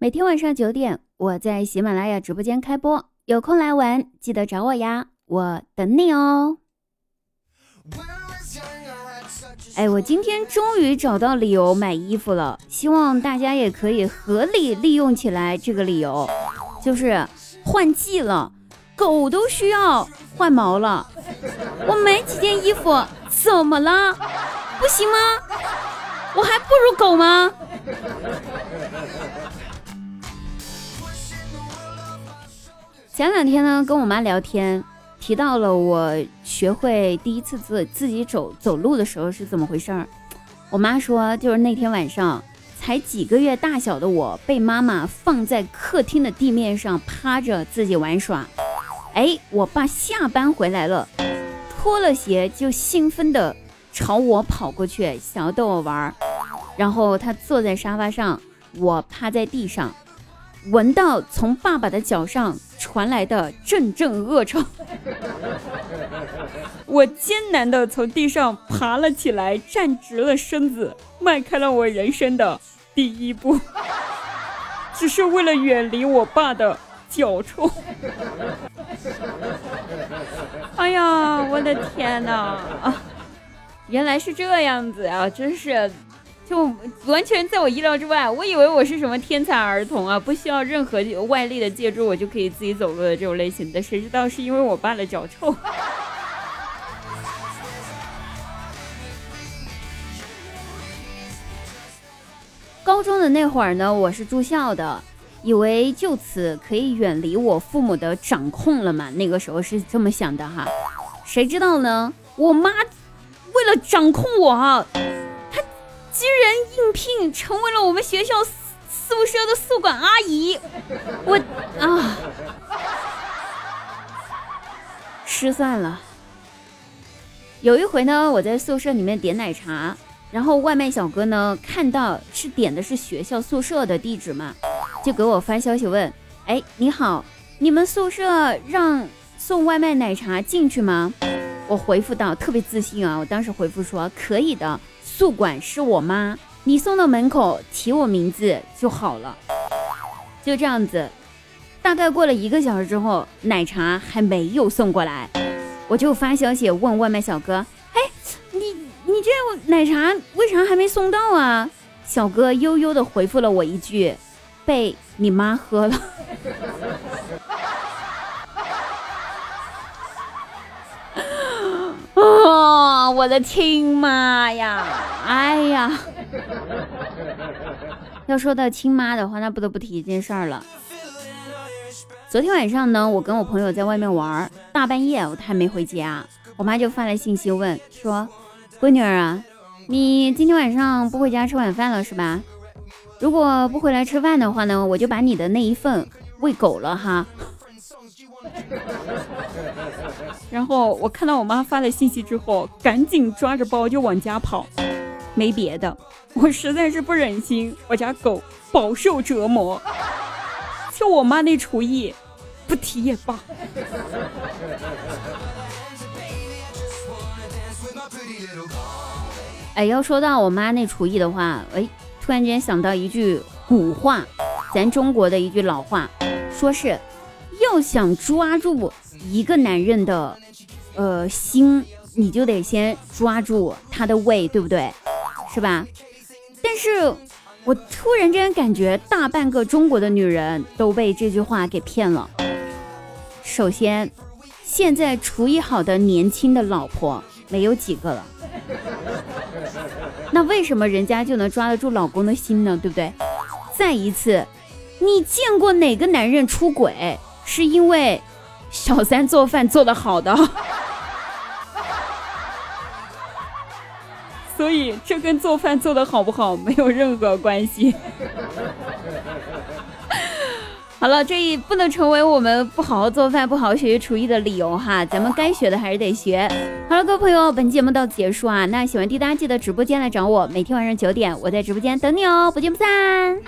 每天晚上九点，我在喜马拉雅直播间开播，有空来玩记得找我呀，我等你哦。哎，我今天终于找到理由买衣服了，希望大家也可以合理利用起来这个理由，就是换季了，狗都需要换毛了，我买几件衣服怎么了？不行吗？我还不如狗吗？前两天呢，跟我妈聊天，提到了我学会第一次自自己走走路的时候是怎么回事儿。我妈说，就是那天晚上，才几个月大小的我，被妈妈放在客厅的地面上趴着自己玩耍。哎，我爸下班回来了，脱了鞋就兴奋的朝我跑过去，想要逗我玩儿。然后他坐在沙发上，我趴在地上。闻到从爸爸的脚上传来的阵阵恶臭，我艰难地从地上爬了起来，站直了身子，迈开了我人生的第一步，只是为了远离我爸的脚臭。哎呀，我的天哪！啊，原来是这样子啊，真是。就完全在我意料之外，我以为我是什么天才儿童啊，不需要任何外力的借助，我就可以自己走路的这种类型的，谁知道是因为我爸的脚臭。高中的那会儿呢，我是住校的，以为就此可以远离我父母的掌控了嘛，那个时候是这么想的哈，谁知道呢？我妈为了掌控我哈。居然应聘成为了我们学校宿舍的宿管阿姨，我啊，失算了。有一回呢，我在宿舍里面点奶茶，然后外卖小哥呢看到是点的是学校宿舍的地址嘛，就给我发消息问：“哎，你好，你们宿舍让送外卖奶茶进去吗？”我回复到特别自信啊，我当时回复说：“可以的。”宿管是我妈，你送到门口提我名字就好了。就这样子，大概过了一个小时之后，奶茶还没有送过来，我就发消息问外卖小哥：“哎，你你这奶茶为啥还没送到啊？”小哥悠悠的回复了我一句：“被你妈喝了。” 哦，我的亲妈呀！哎呀，要说到亲妈的话，那不得不提一件事儿了。昨天晚上呢，我跟我朋友在外面玩，大半夜我还没回家，我妈就发来信息问说：“闺女儿啊，你今天晚上不回家吃晚饭了是吧？如果不回来吃饭的话呢，我就把你的那一份喂狗了哈。” 然后我看到我妈发的信息之后，赶紧抓着包就往家跑。没别的，我实在是不忍心我家狗饱受折磨。就我妈那厨艺，不提也罢。哎，要说到我妈那厨艺的话，哎，突然间想到一句古话，咱中国的一句老话，说是。要想抓住一个男人的，呃心，你就得先抓住他的胃，对不对？是吧？但是我突然间感觉大半个中国的女人都被这句话给骗了。首先，现在厨艺好的年轻的老婆没有几个了，那为什么人家就能抓得住老公的心呢？对不对？再一次，你见过哪个男人出轨？是因为小三做饭做的好的，所以这跟做饭做的好不好没有任何关系。好了，这也不能成为我们不好好做饭、不好好学习厨艺的理由哈，咱们该学的还是得学。好了，各位朋友，本节目到此结束啊，那喜欢滴答记得直播间来找我，每天晚上九点我在直播间等你哦，不见不散。